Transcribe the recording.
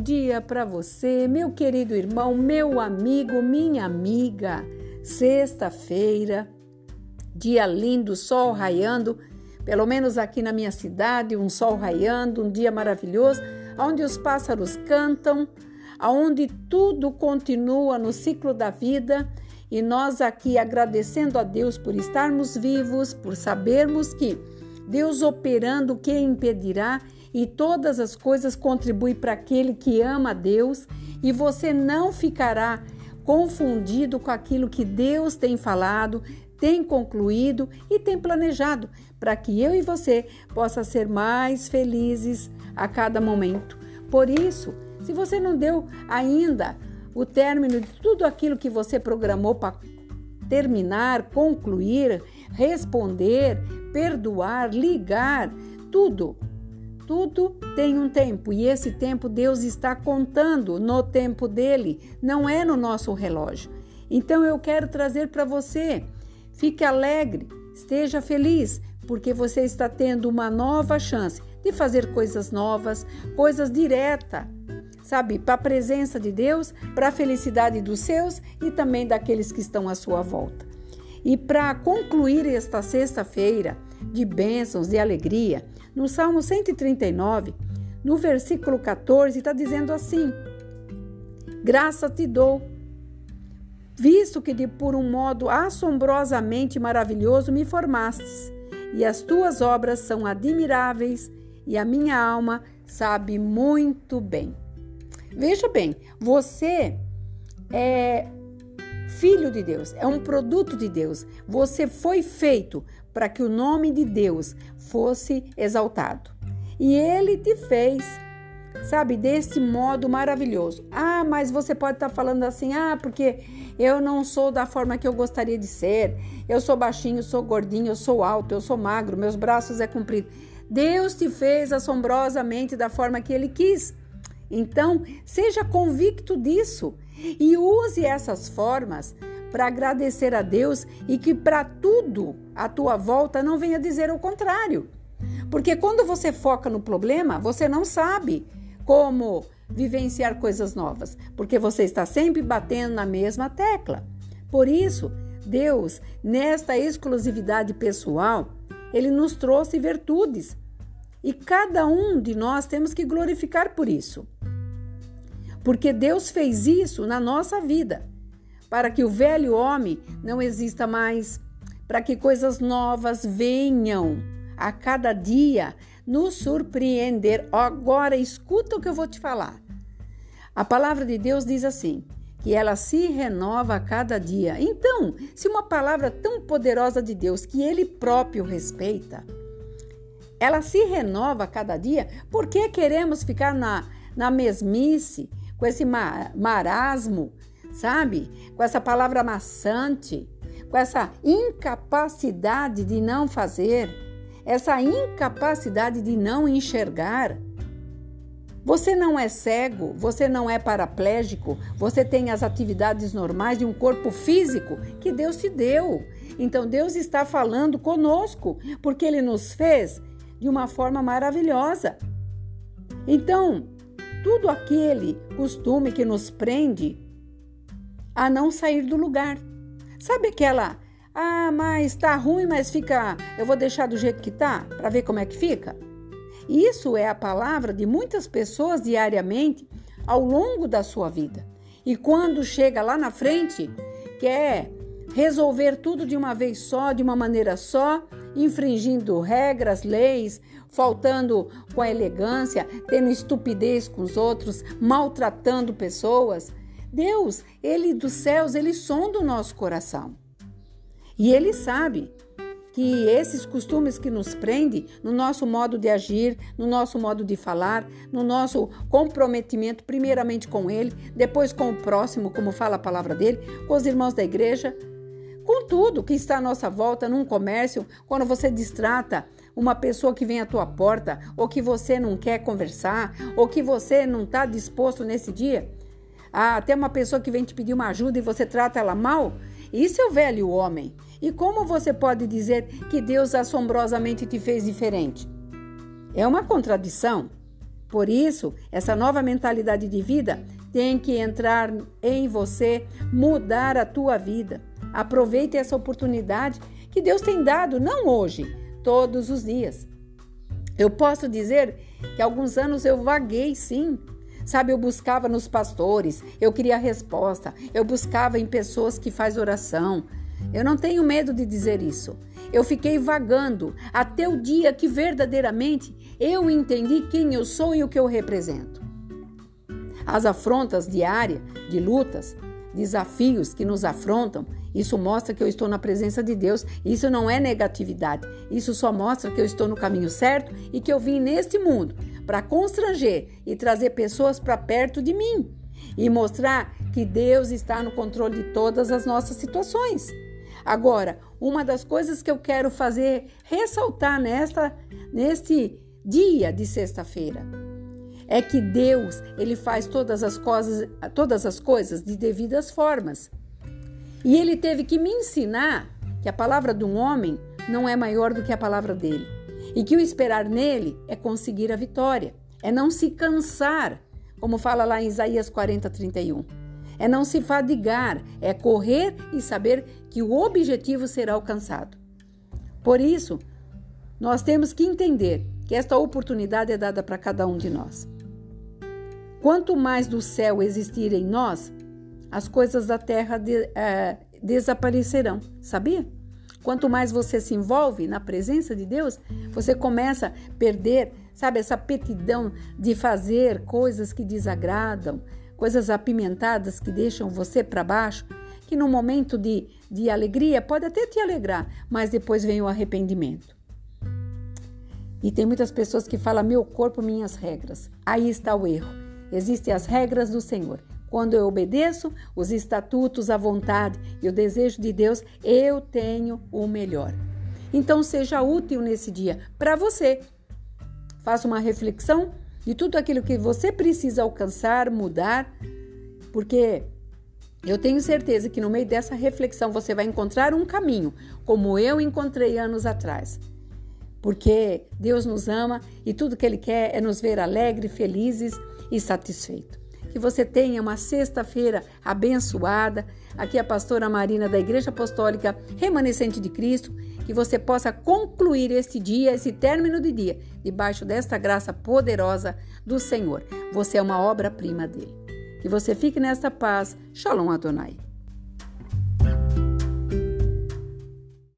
dia para você, meu querido irmão, meu amigo, minha amiga. Sexta-feira, dia lindo, sol raiando, pelo menos aqui na minha cidade, um sol raiando, um dia maravilhoso, onde os pássaros cantam, onde tudo continua no ciclo da vida e nós aqui agradecendo a Deus por estarmos vivos, por sabermos que Deus operando, o que impedirá? E todas as coisas contribuem para aquele que ama a Deus, e você não ficará confundido com aquilo que Deus tem falado, tem concluído e tem planejado, para que eu e você possa ser mais felizes a cada momento. Por isso, se você não deu ainda o término de tudo aquilo que você programou para terminar, concluir, responder, perdoar, ligar, tudo. Tudo tem um tempo e esse tempo Deus está contando no tempo dele, não é no nosso relógio. Então eu quero trazer para você, fique alegre, esteja feliz, porque você está tendo uma nova chance de fazer coisas novas, coisas diretas sabe, para a presença de Deus, para a felicidade dos seus e também daqueles que estão à sua volta. E para concluir esta sexta-feira de bênçãos e alegria, no Salmo 139, no versículo 14, está dizendo assim: Graça te dou, visto que de por um modo assombrosamente maravilhoso me formastes, e as tuas obras são admiráveis, e a minha alma sabe muito bem. Veja bem, você é filho de Deus, é um produto de Deus. Você foi feito para que o nome de Deus fosse exaltado. E ele te fez, sabe, desse modo maravilhoso. Ah, mas você pode estar tá falando assim: "Ah, porque eu não sou da forma que eu gostaria de ser. Eu sou baixinho, sou gordinho, eu sou alto, eu sou magro, meus braços é comprido". Deus te fez assombrosamente da forma que ele quis. Então, seja convicto disso e use essas formas para agradecer a Deus e que para tudo à tua volta não venha dizer o contrário. Porque quando você foca no problema, você não sabe como vivenciar coisas novas, porque você está sempre batendo na mesma tecla. Por isso, Deus, nesta exclusividade pessoal, ele nos trouxe virtudes. E cada um de nós temos que glorificar por isso porque Deus fez isso na nossa vida, para que o velho homem não exista mais, para que coisas novas venham a cada dia nos surpreender. Agora escuta o que eu vou te falar. A palavra de Deus diz assim: que ela se renova a cada dia. Então, se uma palavra tão poderosa de Deus que ele próprio respeita, ela se renova a cada dia, por que queremos ficar na, na mesmice, com esse marasmo, sabe? Com essa palavra maçante, com essa incapacidade de não fazer, essa incapacidade de não enxergar. Você não é cego, você não é paraplégico, você tem as atividades normais de um corpo físico que Deus te deu. Então Deus está falando conosco, porque Ele nos fez de uma forma maravilhosa. Então, tudo aquele costume que nos prende a não sair do lugar. Sabe aquela, ah, mas tá ruim, mas fica, eu vou deixar do jeito que tá, para ver como é que fica? Isso é a palavra de muitas pessoas diariamente ao longo da sua vida. E quando chega lá na frente, quer resolver tudo de uma vez só, de uma maneira só, infringindo regras, leis, faltando com a elegância, tendo estupidez com os outros, maltratando pessoas. Deus, ele dos céus, ele sonda o nosso coração. E ele sabe que esses costumes que nos prendem no nosso modo de agir, no nosso modo de falar, no nosso comprometimento, primeiramente com Ele, depois com o próximo, como fala a palavra dele, com os irmãos da igreja, tudo que está à nossa volta, num comércio, quando você distrata uma pessoa que vem à tua porta, ou que você não quer conversar, ou que você não está disposto nesse dia, até uma pessoa que vem te pedir uma ajuda e você trata ela mal, isso é o velho homem. E como você pode dizer que Deus assombrosamente te fez diferente? É uma contradição. Por isso, essa nova mentalidade de vida tem que entrar em você, mudar a tua vida. Aproveite essa oportunidade que Deus tem dado, não hoje, todos os dias. Eu posso dizer que alguns anos eu vaguei, sim. Sabe, eu buscava nos pastores, eu queria resposta, eu buscava em pessoas que faz oração. Eu não tenho medo de dizer isso. Eu fiquei vagando até o dia que verdadeiramente eu entendi quem eu sou e o que eu represento. As afrontas diárias, de lutas, desafios que nos afrontam, isso mostra que eu estou na presença de Deus. Isso não é negatividade. Isso só mostra que eu estou no caminho certo e que eu vim neste mundo para constranger e trazer pessoas para perto de mim e mostrar que Deus está no controle de todas as nossas situações. Agora, uma das coisas que eu quero fazer ressaltar nesta neste dia de sexta-feira é que Deus, ele faz todas as coisas, todas as coisas de devidas formas. E ele teve que me ensinar que a palavra de um homem não é maior do que a palavra dele. E que o esperar nele é conseguir a vitória, é não se cansar, como fala lá em Isaías 40, 31 é não se fadigar, é correr e saber que o objetivo será alcançado. Por isso, nós temos que entender que esta oportunidade é dada para cada um de nós. Quanto mais do céu existir em nós, as coisas da terra de, é, desaparecerão, sabia? Quanto mais você se envolve na presença de Deus, você começa a perder, sabe, essa aptidão de fazer coisas que desagradam, coisas apimentadas que deixam você para baixo, que no momento de, de alegria pode até te alegrar, mas depois vem o arrependimento. E tem muitas pessoas que falam: meu corpo, minhas regras. Aí está o erro. Existem as regras do Senhor. Quando eu obedeço os estatutos, a vontade e o desejo de Deus, eu tenho o melhor. Então seja útil nesse dia para você. Faça uma reflexão de tudo aquilo que você precisa alcançar, mudar, porque eu tenho certeza que no meio dessa reflexão você vai encontrar um caminho, como eu encontrei anos atrás. Porque Deus nos ama e tudo que Ele quer é nos ver alegres, felizes e satisfeitos. Que você tenha uma sexta-feira abençoada. Aqui é a pastora Marina da Igreja Apostólica Remanescente de Cristo que você possa concluir este dia, esse término de dia, debaixo desta graça poderosa do Senhor. Você é uma obra-prima dele. Que você fique nesta paz. Shalom Adonai.